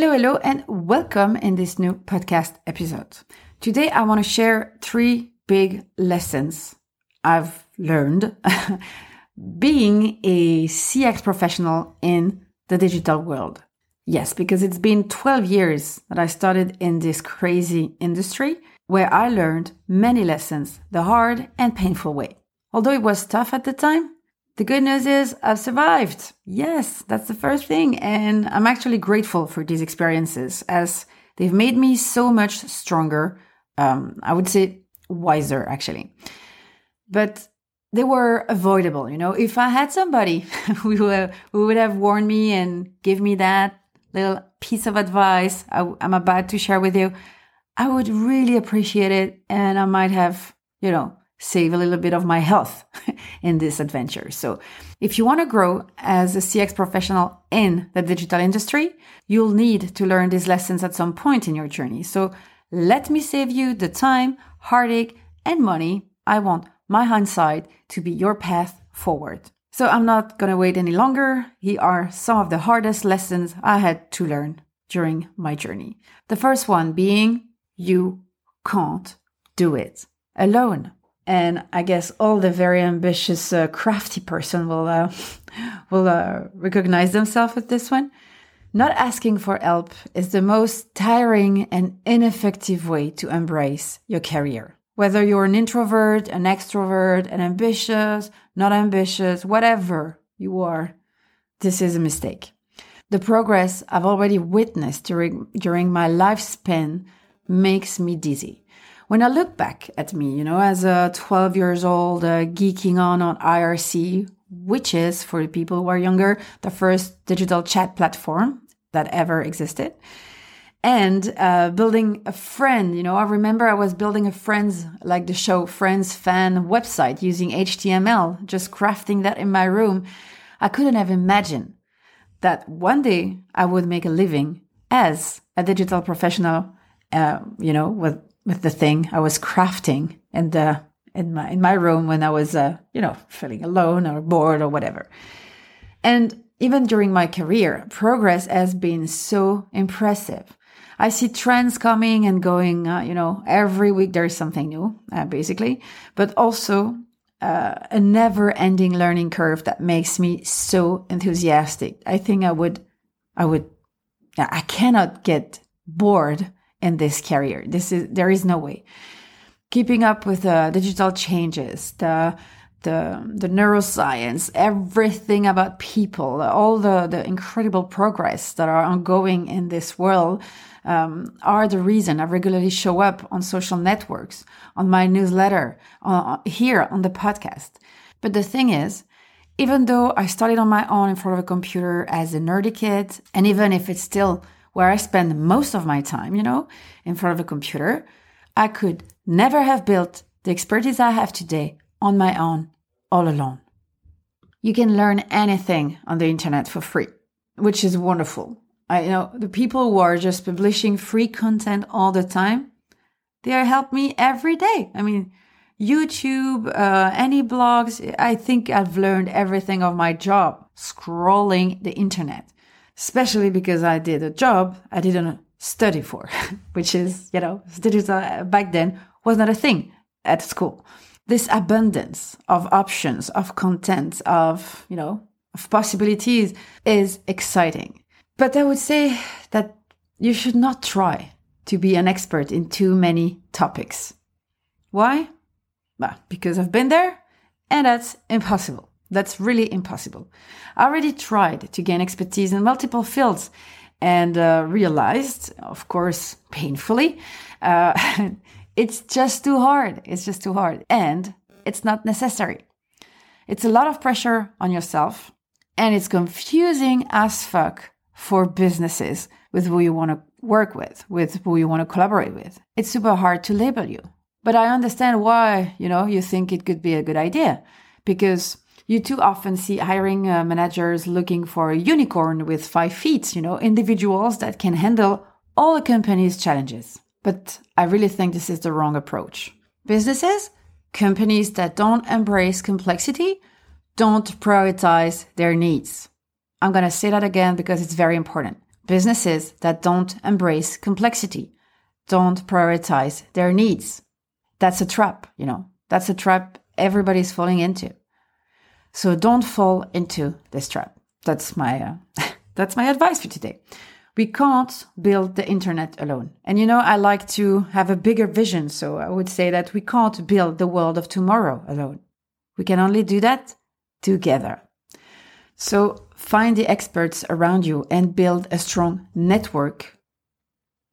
Hello, hello, and welcome in this new podcast episode. Today, I want to share three big lessons I've learned being a CX professional in the digital world. Yes, because it's been 12 years that I started in this crazy industry where I learned many lessons the hard and painful way. Although it was tough at the time, the good news is I've survived. Yes, that's the first thing. And I'm actually grateful for these experiences as they've made me so much stronger. Um, I would say wiser, actually. But they were avoidable. You know, if I had somebody who, who would have warned me and give me that little piece of advice I, I'm about to share with you, I would really appreciate it. And I might have, you know, save a little bit of my health in this adventure. So if you want to grow as a CX professional in the digital industry, you'll need to learn these lessons at some point in your journey. So let me save you the time, heartache, and money. I want my hindsight to be your path forward. So I'm not going to wait any longer. Here are some of the hardest lessons I had to learn during my journey. The first one being you can't do it alone and I guess all the very ambitious, uh, crafty person will uh, will uh, recognize themselves with this one. Not asking for help is the most tiring and ineffective way to embrace your career. Whether you're an introvert, an extrovert, an ambitious, not ambitious, whatever you are, this is a mistake. The progress I've already witnessed during, during my lifespan makes me dizzy when I look back at me, you know, as a 12 years old, uh, geeking on on IRC, which is for the people who are younger, the first digital chat platform that ever existed. And uh, building a friend, you know, I remember I was building a friends, like the show Friends fan website using HTML, just crafting that in my room. I couldn't have imagined that one day I would make a living as a digital professional, uh, you know, with with the thing I was crafting in the in my in my room when I was uh, you know feeling alone or bored or whatever. And even during my career, progress has been so impressive. I see trends coming and going. Uh, you know, every week there is something new, uh, basically. But also, uh, a never ending learning curve that makes me so enthusiastic. I think I would, I would, I cannot get bored in this career. This is, there is no way. Keeping up with the digital changes, the, the, the neuroscience, everything about people, all the, the incredible progress that are ongoing in this world um, are the reason I regularly show up on social networks, on my newsletter, uh, here on the podcast. But the thing is, even though I started on my own in front of a computer as a nerdy kid, and even if it's still where I spend most of my time, you know, in front of a computer, I could never have built the expertise I have today on my own, all alone. You can learn anything on the internet for free, which is wonderful. I you know the people who are just publishing free content all the time, they help me every day. I mean, YouTube, uh, any blogs. I think I've learned everything of my job scrolling the internet, especially because I did a job I didn't study for, which is you know studies uh, back then was not a thing at school. This abundance of options, of content, of you know of possibilities is exciting. But I would say that you should not try to be an expert in too many topics. Why? Well, because I've been there and that's impossible. That's really impossible. I already tried to gain expertise in multiple fields and uh, realized, of course, painfully, uh, it's just too hard. It's just too hard. And it's not necessary. It's a lot of pressure on yourself and it's confusing as fuck for businesses with who you want to work with, with who you want to collaborate with. It's super hard to label you. But I understand why, you know, you think it could be a good idea because you too often see hiring uh, managers looking for a unicorn with five feet, you know, individuals that can handle all a company's challenges. But I really think this is the wrong approach. Businesses, companies that don't embrace complexity, don't prioritize their needs. I'm going to say that again because it's very important. Businesses that don't embrace complexity, don't prioritize their needs. That's a trap, you know, that's a trap everybody's falling into. So don't fall into this trap. That's my, uh, that's my advice for today. We can't build the internet alone. And you know, I like to have a bigger vision. So I would say that we can't build the world of tomorrow alone. We can only do that together. So find the experts around you and build a strong network.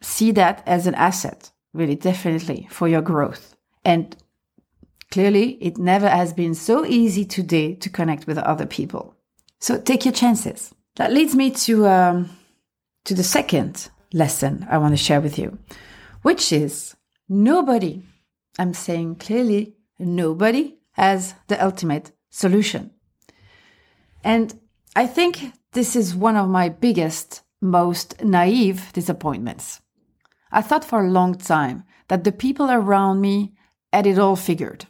See that as an asset, really, definitely for your growth. And clearly, it never has been so easy today to connect with other people. So take your chances. That leads me to, um, to the second lesson I want to share with you, which is nobody, I'm saying clearly, nobody has the ultimate solution. And I think this is one of my biggest, most naive disappointments. I thought for a long time that the people around me had it all figured.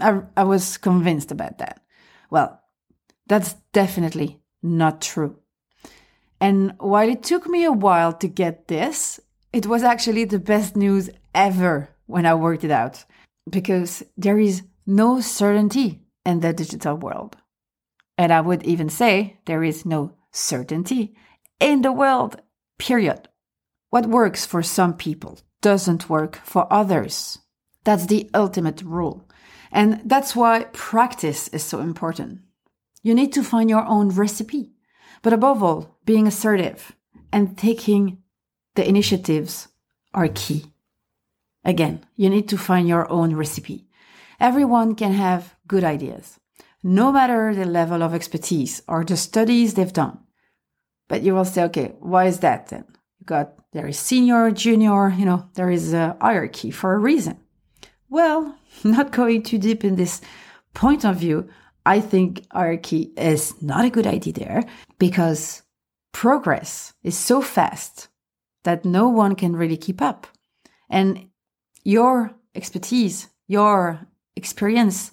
I, I was convinced about that. Well, that's definitely not true. And while it took me a while to get this, it was actually the best news ever when I worked it out because there is no certainty in the digital world. And I would even say there is no certainty in the world, period. What works for some people doesn't work for others. That's the ultimate rule. And that's why practice is so important. You need to find your own recipe. But above all, being assertive and taking the initiatives are key. Again, you need to find your own recipe. Everyone can have good ideas no matter the level of expertise or the studies they've done. But you will say, okay, why is that then? You got there is senior, junior, you know, there is a hierarchy for a reason. Well, not going too deep in this point of view, I think hierarchy is not a good idea there because progress is so fast that no one can really keep up. And your expertise, your experience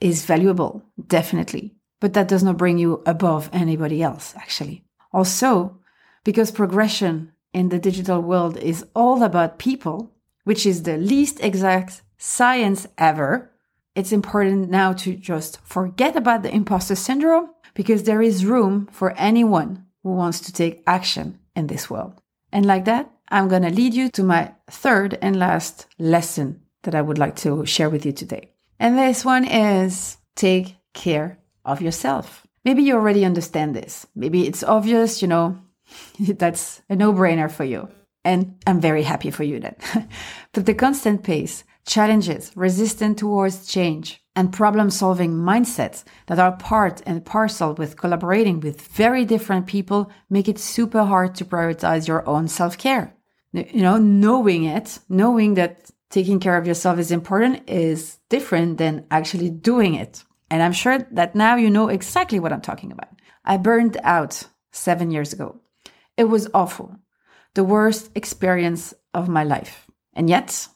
is valuable, definitely, but that does not bring you above anybody else, actually. Also, because progression in the digital world is all about people, which is the least exact science ever, it's important now to just forget about the imposter syndrome because there is room for anyone who wants to take action in this world. And like that, I'm going to lead you to my third and last lesson that I would like to share with you today. And this one is take care of yourself. Maybe you already understand this. Maybe it's obvious, you know, that's a no brainer for you. And I'm very happy for you then. but the constant pace, challenges, resistant towards change, and problem solving mindsets that are part and parcel with collaborating with very different people make it super hard to prioritize your own self care. You know, knowing it, knowing that taking care of yourself is important is different than actually doing it. And I'm sure that now you know exactly what I'm talking about. I burned out seven years ago. It was awful the worst experience of my life. And yet,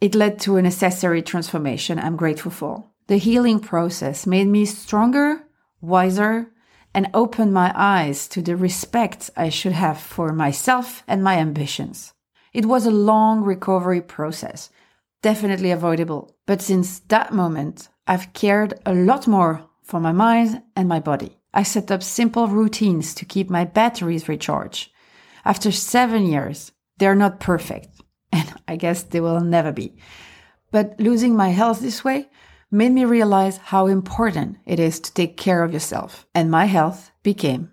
it led to a necessary transformation I'm grateful for. The healing process made me stronger, wiser, and opened my eyes to the respect I should have for myself and my ambitions. It was a long recovery process, definitely avoidable. But since that moment, I've cared a lot more for my mind and my body. I set up simple routines to keep my batteries recharged after seven years, they're not perfect. And I guess they will never be. But losing my health this way made me realize how important it is to take care of yourself. And my health became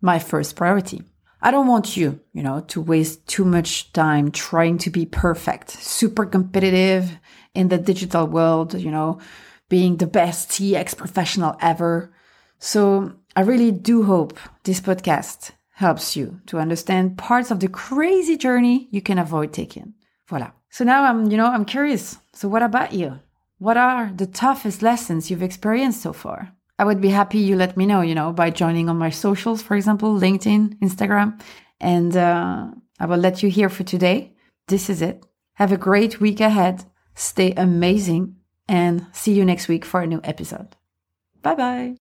my first priority. I don't want you, you know, to waste too much time trying to be perfect, super competitive in the digital world, you know, being the best CX professional ever. So I really do hope this podcast helps you to understand parts of the crazy journey you can avoid taking. Voila. So now I'm, you know, I'm curious. So what about you? What are the toughest lessons you've experienced so far? I would be happy you let me know, you know, by joining on my socials, for example, LinkedIn, Instagram, and uh, I will let you hear for today. This is it. Have a great week ahead. Stay amazing and see you next week for a new episode. Bye bye.